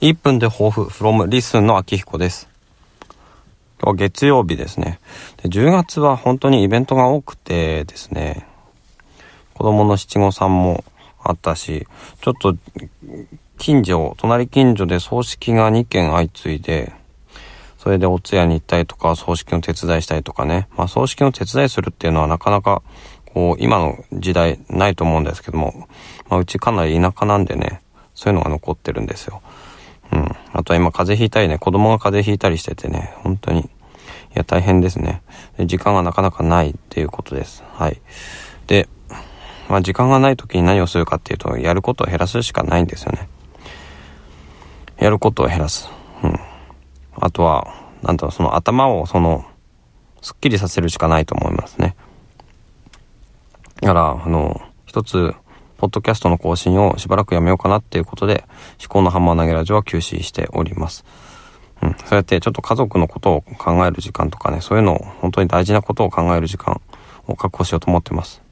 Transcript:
1分で抱負 from リスンの秋彦です。今日は月曜日ですねで。10月は本当にイベントが多くてですね、子供の七五三もあったし、ちょっと近所、隣近所で葬式が2件相次いで、それでお通夜に行ったりとか、葬式の手伝いしたりとかね。まあ葬式の手伝いするっていうのはなかなか、こう、今の時代ないと思うんですけども、まあうちかなり田舎なんでね、そういうのが残ってるんですよ。あとは今風邪ひいたりね、子供が風邪ひいたりしててね、本当に、いや大変ですね。で時間がなかなかないっていうことです。はい。で、まあ時間がない時に何をするかっていうと、やることを減らすしかないんですよね。やることを減らす。うん。あとは、なんだろう、その頭をその、すっきりさせるしかないと思いますね。だから、あの、一つ、ポッドキャストの更新をしばらくやめようかなっていうことで、思考のハンマー投げラジオは休止しております。うん。そうやってちょっと家族のことを考える時間とかね、そういうのを本当に大事なことを考える時間を確保しようと思ってます。